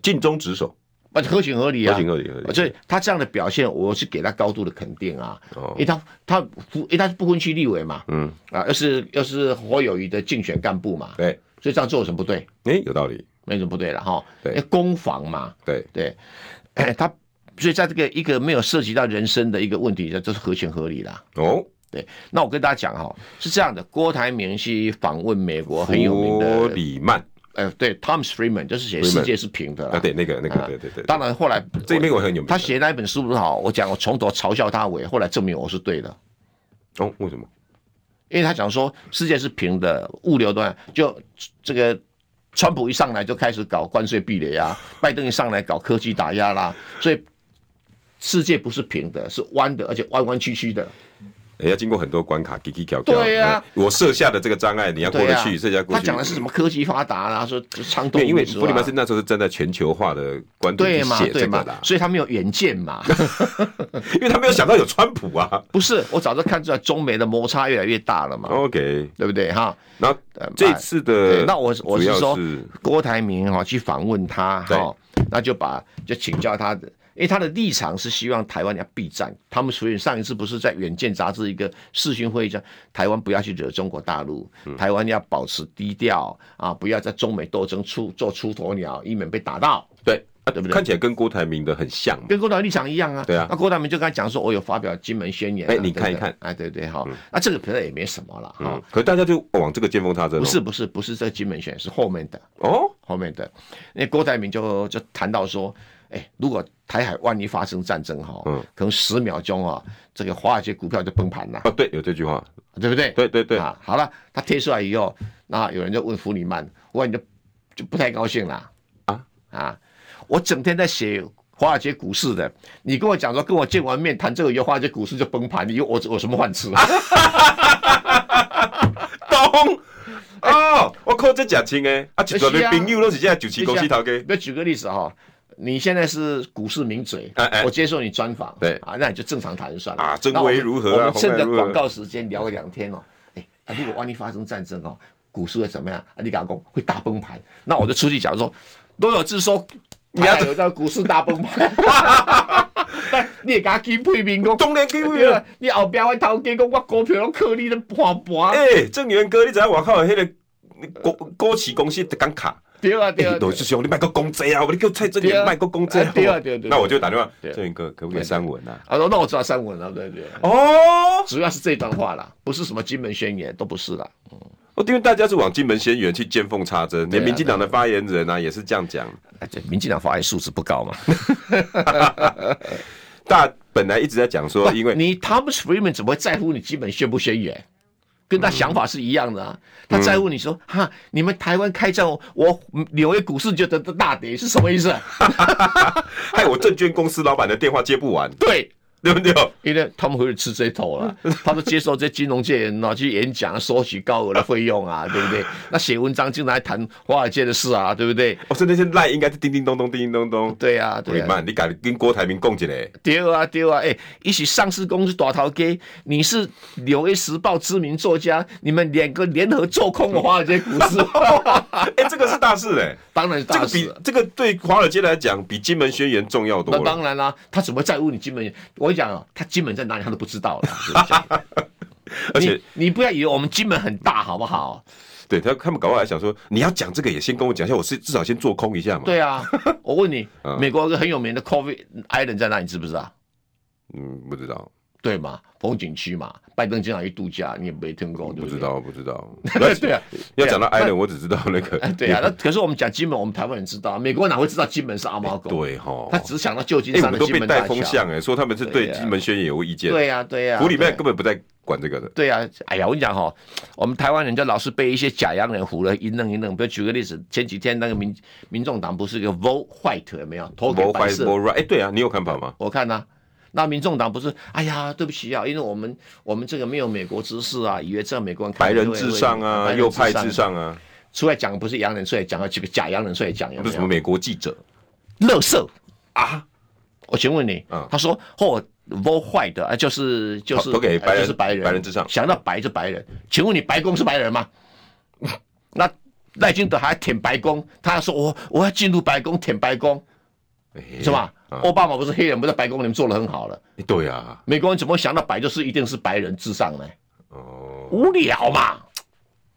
尽忠职守，啊，合情合理啊，合情合理合理。所以他这样的表现，我是给他高度的肯定啊。哦。因为他他不，因为他是不分区立委嘛。嗯。啊，要是要是侯友谊的竞选干部嘛。对。所以这样做有什么不对？哎，有道理。没什么不对了哈，对，攻防嘛，对。对，哎，他所以在这个一个没有涉及到人身的一个问题，这是合情合理的哦。对，那我跟大家讲哈，是这样的，郭台铭去访问美国很有名的弗里曼，呃，对，Thomas Friedman 就是写世界是平的啊，对，那个那个，对对对。当然后来这边我很有名，他写那一本书不是好，我讲我从头嘲笑他尾，后来证明我是对的。哦，为什么？因为他讲说世界是平的，物流端就这个。川普一上来就开始搞关税壁垒啊，拜登一上来搞科技打压啦，所以世界不是平的，是弯的，而且弯弯曲曲的。也要经过很多关卡，给给搞。对呀、啊，我设下的这个障碍，你要过得去，设、啊、下过去。他讲的是什么科技发达啦，说畅通。因为弗里曼是那时候是站在全球化的观点去写这个的，所以他没有远见嘛。因为他没有想到有川普啊。不是，我早就看出来中美的摩擦越来越大了嘛。OK，对不对哈？然后这次的，那我我是说郭台铭哈去访问他哈，那就把就请教他的。因为他的立场是希望台湾要避战，他们所以上一次不是在《远见》杂志一个视讯会议上，台湾不要去惹中国大陆，台湾要保持低调啊，不要在中美斗争出做出头鸟，以免被打到。对，对不对？看起来跟郭台铭的很像，跟郭台铭立场一样啊。对啊，那郭台铭就跟他讲说，我有发表金门宣言。哎，你看一看，哎，对对好，那这个可能也没什么了哈。可是大家就往这个见缝插针。不是不是不是这个金门宣言，是后面的哦，后面的，那郭台铭就就谈到说。哎，如果台海万一发生战争哈，嗯，可能十秒钟啊，这个华尔街股票就崩盘了。哦，对，有这句话，对不对？对对对。啊，好了，他贴出来以后，那有人就问弗里曼，我你就就不太高兴了啊啊！我整天在写华尔街股市的，你跟我讲说跟我见完面谈这个以后，华尔街股市就崩盘，你我我什么饭吃啊？懂哦，我靠，这假清哎，啊，几个朋友都是现在九七公司头家。那举个例子哈。你现在是股市名嘴，哎哎我接受你专访，对啊，那你就正常谈算了啊。真伪如何、啊、我们趁着广告时间聊个两天哦。哎、啊，如果万一发生战争哦，股市会怎么样？啊，你敢讲会大崩盘？那我就出去讲说，罗有志说你要有到股市大崩盘，你也敢去批评讲？当然可以你后边会偷鸡讲我股票拢靠你的盘盘。哎、欸，正元哥，你知影外口的那个股股市公司刚卡？对啊，对啊，罗志兄，你卖个公贼啊！我你叫蔡正元卖个公贼。对啊，对对，那我就打电话，正元哥可不可以删文啊？啊，那我知道删文了，对对。哦，主要是这段话啦，不是什么金门宣言，都不是啦。嗯，我因为大家是往金门宣言去见缝插针，连民进党的发言人啊也是这样讲。哎，对，民进党发言素质不高嘛。大本来一直在讲说，因为你 Thomas Friedman 怎么会在乎你金门宣不宣言？跟他想法是一样的啊，他在乎你说、嗯、哈，你们台湾开战，我纽约股市就得大跌，是什么意思？害我证券公司老板的电话接不完。对。对不对？因为他们会吃这头了，他们接受这金融界人啊去演讲，收取高额的费用啊，对不对？那写文章经常谈华尔街的事啊，对不对？我说那些赖应该是叮叮咚咚，叮叮咚咚。对啊，对啊。你敢跟郭台铭共起来？对啊，对啊。哎，一起上市公司打头家，你是《纽约时报》知名作家，你们两个联合做空了华尔街股市。哎，这个是大事哎，当然。这个比这个对华尔街来讲，比金门宣言重要多了。那当然啦，他怎么在乎你金门？我跟你讲啊，他金门在哪里，他都不知道了。而且你，你不要以为我们金门很大，好不好？对他，他们搞过来想说，你要讲这个，也先跟我讲一下，我是至少先做空一下嘛。对啊，我问你，美国一个很有名的 Covid Island 在哪里？你知不知道？嗯，不知道。对嘛，风景区嘛，拜登经常去度假，你也没听过，对不知道，不知道。对啊，要讲到 Island，我只知道那个。对啊，那可是我们讲金门，我们台湾人知道，美国哪会知道金门是阿猫狗？对哈，他只想到旧金山的金门大桥。都被带风向哎，说他们是对金门宣言有意见。对呀，对呀，府里面根本不在管这个的。对呀，哎呀，我跟你讲哈，我们台湾人就老是被一些假洋人唬了一愣一愣。比如举个例子，前几天那个民民众党不是一个 Vote White 有没有？投给白色。哎，对啊，你有看法吗？我看呐。那民众党不是？哎呀，对不起啊，因为我们我们这个没有美国知识啊，以为这样美国人白人至上啊，右派至上啊。出来讲不是洋人出来讲，几个假洋人出来讲，有没有？什么美国记者？乐色啊！我请问你，他说哦，vote white 啊，就是就是都给白人，就是白人，白人至上。想到白就白人，请问你白宫是白人吗？那赖清德还舔白宫，他说我我要进入白宫舔白宫，是吧？奥巴马不是黑人，不在白宫里面做的很好了。对呀，美国人怎么想到白就是一定是白人至上呢？哦，无聊嘛。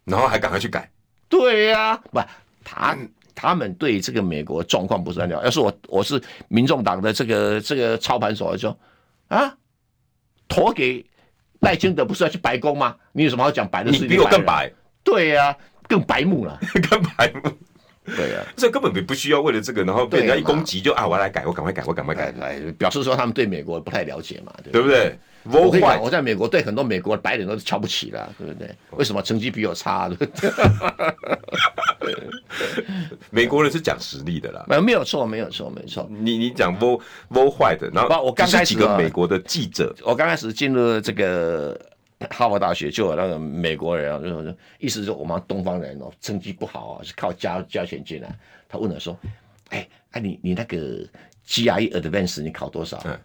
然后还赶快去改。对呀，不，他他们对这个美国状况不是很了解。要是我我是民众党的这个这个操盘手，就说啊，投给赖清德不是要去白宫吗？你有什么好讲白的事？你比我更白。对呀，更白目了，更白目。对啊，这根本不不需要为了这个，然后被人家一攻击就啊，我来改，我赶快改，我赶快改，来表示说他们对美国不太了解嘛，对不对？我会我在美国对很多美国的白人都是瞧不起的，对不对？为什么成绩比我差？美国人是讲实力的啦，没有没有错，没有错，没错。你你讲 Vo Vo White，然后我刚开始几个美国的记者，我刚开始进入这个哈佛大学，就有那个美国人啊，就意思是我们东方人哦，成绩不好啊，是靠加加钱进来。他问我说：“哎哎，你你那个 GRE Advance 你考多少？”嗯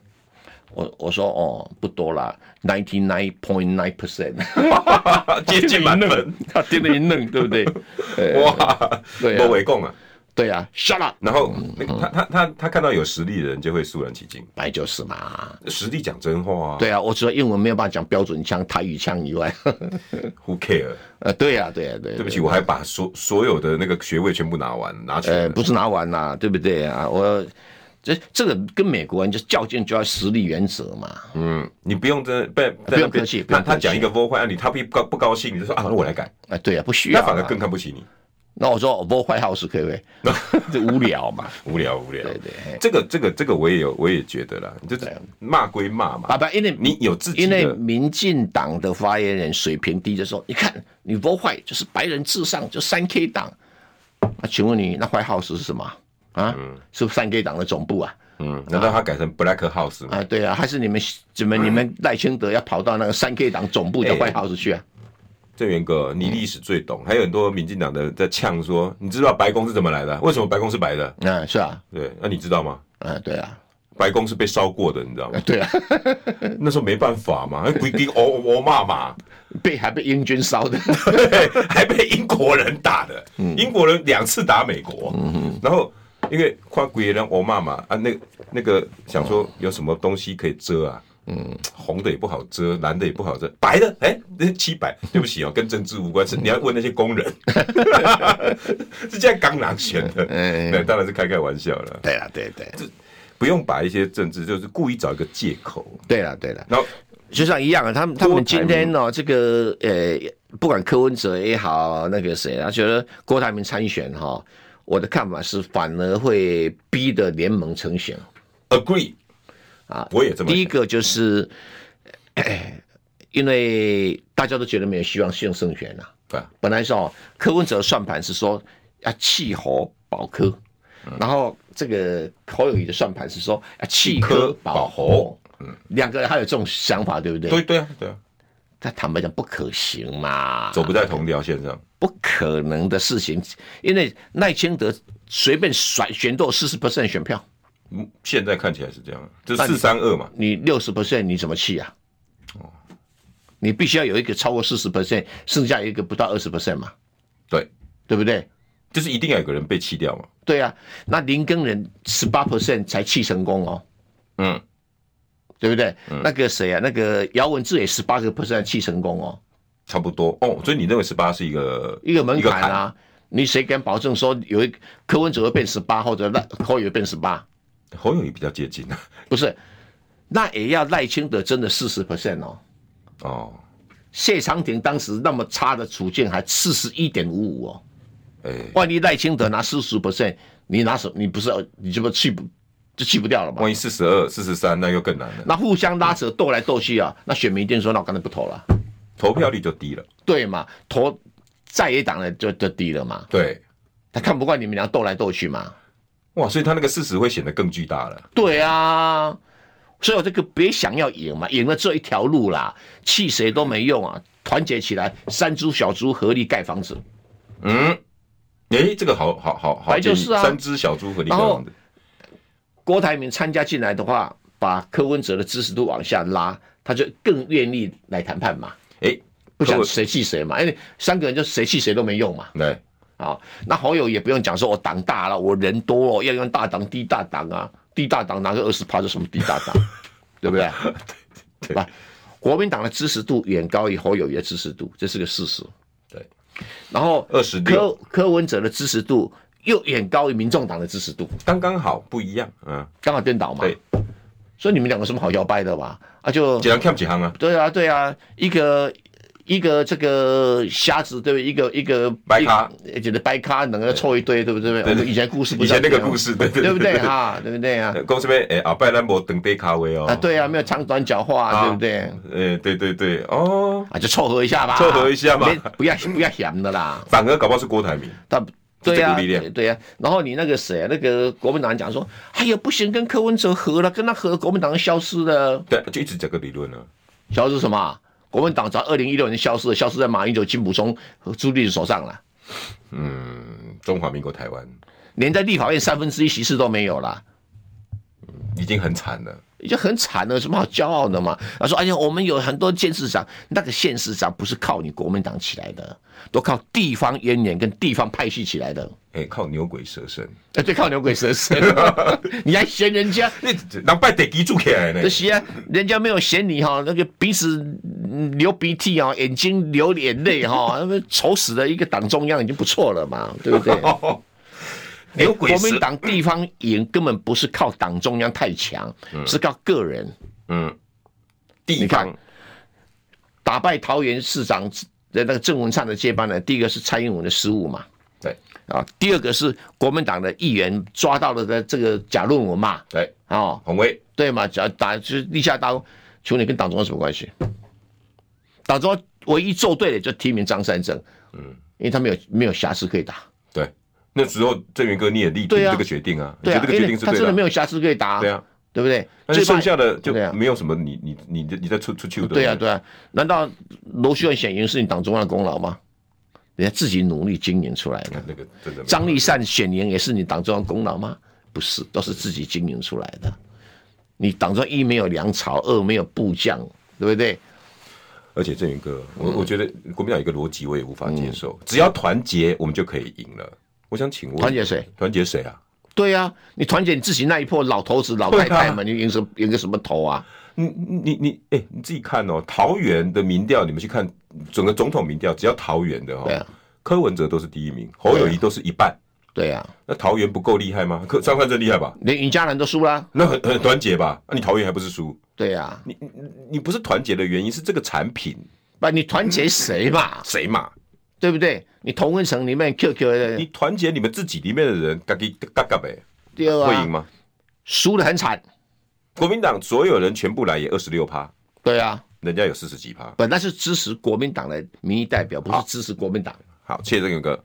我我说哦，不多啦，ninety nine point nine percent，接近满分，他听了一愣，对不对？哇，对，不为共啊，对啊，shut up。然后他他他他看到有实力的人就会肃然起敬，本来就是嘛，实力讲真话啊。对啊，我除了英文没有办法讲标准腔、台语腔以外，Who care？呃，对呀，对呀，对。对不起，我还把所所有的那个学位全部拿完，拿起来，不是拿完啦，对不对啊？我。这这个跟美国人就较劲就要实力原则嘛。嗯，你不用真不不用客气，那他讲一个 vote white，你他不高不高兴，你就说啊，我来改。哎，对啊，不需要。他反而更看不起你。那我说 vote white house 可以不可以？这无聊嘛，无聊无聊。对对，这个这个这个我也有，我也觉得啦，就是骂归骂嘛。爸爸，因为你有自己，因为民进党的发言人水平低的时候，你看你 vote white 就是白人至上，就三 K 党。那请问你那 white house 是什么啊？是不是三 K 党的总部啊？嗯，难道他改成 Black House 吗？啊，对啊，还是你们怎么你们赖清德要跑到那个三 K 党总部的 White House 去啊？郑源哥，你历史最懂，还有很多民进党的在呛说，你知道白宫是怎么来的？为什么白宫是白的？嗯，是啊，对，那你知道吗？嗯，对啊，白宫是被烧过的，你知道吗？对啊，那时候没办法嘛，不一定我我骂嘛，被还被英军烧的，还被英国人打的，英国人两次打美国，然后。因为跨鬼人我骂嘛啊，那那个想说有什么东西可以遮啊？嗯，红的也不好遮，蓝的也不好遮，白的哎，那七百，对不起哦，跟政治无关，是你要问那些工人，是这样刚拿选的，嗯，对，当然是开开玩笑了。对了，对对，这不用把一些政治就是故意找一个借口。对了，对了，然后就像一样啊，他们他们今天呢，这个呃，不管柯文哲也好，那个谁啊，觉得郭台铭参选哈。我的看法是，反而会逼得联盟成型。Agree，啊，我也这么。第一个就是，因为大家都觉得没有希望胜胜选了。对，本来说柯文哲算盘是说要弃侯保柯，然后这个侯友宜的算盘是说要弃柯保侯。嗯，两个人还有这种想法，对不对？对对啊，对啊。他坦白讲不可行嘛，走不在同条线上，不可能的事情。因为赖清德随便甩选都有四十 percent 选票，嗯，现在看起来是这样，就四三二嘛。你六十 percent 你怎么弃啊？哦，你必须要有一个超过四十 percent，剩下一个不到二十 percent 嘛。对，对不对？就是一定要有个人被弃掉嘛。对啊，那林根人十八 percent 才弃成功哦。嗯。对不对？嗯、那个谁啊？那个姚文智也十八个 percent 弃成功哦，差不多哦。所以你认为十八是一个一个门槛啊？你谁敢保证说有一柯文哲会变十八，或者那侯友变十八？侯友宜比较接近啊。不是，那也要赖清德真的四十 percent 哦。哦，谢长廷当时那么差的处境还四十一点五五哦。哎，万一赖清德拿四十 percent，你拿什？你不是你这不去不？就去不掉了嘛？万一四十二、四十三，那又更难了。那互相拉扯斗来斗去啊，那选民一定说：“那我干脆不投了。”投票率就低了。对嘛？投在野党的就就低了嘛。对，他看不惯你们俩斗来斗去嘛。哇，所以他那个事实会显得更巨大了。对啊，所以我这个别想要赢嘛，赢了这一条路啦，气谁都没用啊，团结起来，三只小猪合力盖房子。嗯，哎、欸，这个好好好好，就是啊，三只小猪合力盖房子。郭台铭参加进来的话，把柯文哲的支持度往下拉，他就更愿意来谈判嘛。哎、欸，不想谁气谁嘛，因为三个人就谁气谁都没用嘛。对，啊，那侯友也不用讲说，我党大了，我人多，要用大党低大党啊，低大党拿个二十趴，是什么低大党？对不对？对吧？国民党的支持度远高于侯友宜的支持度，这是个事实。对，然后二十柯柯文哲的支持度。又远高于民众党的支持度，刚刚好不一样，嗯，刚好颠倒嘛。对，所以你们两个什么好摇摆的吧？啊，就几行看几行啊？对啊，对啊，一个一个这个瞎子，对不对？一个一个白咖，觉得白咖能够凑一堆，对不对？对，以前故事，以前那个故事，对对不对？哈，对不对啊？公司边哎，阿拜兰博等杯咖啡哦。啊，对啊，没有长短脚话，对不对？哎，对对对，哦，啊，就凑合一下吧，凑合一下吧，不要不要嫌的啦。反而搞不好是郭台铭，他。对呀、啊，对呀、啊，然后你那个谁啊，那个国民党讲说，哎呀，不行，跟柯文哲合了，跟他合，国民党消失了。对，就一直这个理论呢。消失什么？国民党在二零一六年消失了，消失在马英九、金溥聪和朱立伦手上了。嗯，中华民国台湾连在立法院三分之一席次都没有了，已经很惨了。已经很惨了，有什么好骄傲的嘛？他说：“哎呀，我们有很多县市长，那个县市长不是靠你国民党起来的，都靠地方渊源跟地方派系起来的。哎、欸，靠牛鬼蛇神，哎、欸，对，靠牛鬼蛇神，你还嫌人家？那能拜得基住起来呢？这些、啊、人家没有嫌你哈，那个鼻子流鼻涕啊，眼睛流眼泪哈，丑死了一个党中央已经不错了嘛，对不对？” 欸、国民党地方赢根本不是靠党中央太强，嗯、是靠个人。嗯，地方打败桃园市长的那个郑文灿的接班人，第一个是蔡英文的失误嘛？对啊，第二个是国民党的议员抓到了的这个假论文嘛？对啊，红卫对嘛？假打就是立下刀，请问你跟党中央什么关系？党中央唯一做对的就提名张善政，嗯，因为他没有没有瑕疵可以打。对。那时候，郑源哥你也力挺这个决定啊？对啊，这个决定是对的。他真的没有瑕疵可以打。对啊，对不对？那剩下的就没有什么你你你你再出出去的。对啊对啊，难道罗秀燕选赢是你党中央的功劳吗？人家自己努力经营出来的。那个真的。张立善选赢也是你党中央功劳吗？不是，都是自己经营出来的。你党中央一没有粮草，二没有部将，对不对？而且郑云哥，我我觉得国民党有一个逻辑我也无法接受，只要团结，我们就可以赢了。我想请问，团结谁？团结谁啊？对呀、啊，你团结你自己那一波老头子、老太太嘛，啊、你赢什赢个什么头啊？你你你，哎、欸，你自己看哦，桃园的民调，你们去看整个总统民调，只要桃园的哈，啊、柯文哲都是第一名，侯友谊都是一半。对呀、啊，那桃园不够厉害吗？柯张善政厉害吧？连尹家人都输了，那很很团结吧？那、啊、你桃园还不是输？对呀、啊，你你不是团结的原因是这个产品，不，你团结谁嘛？谁嘛？对不对？你同温层里面 QQ 的，你团结你们自己里面的人，嘎叽嘎嘎呗，第二啊，会赢吗？输的很惨。国民党所有人全部来也二十六趴，对啊，人家有四十几趴。本来是支持国民党的民意代表，不是支持国民党。好，谢谢郑勇哥。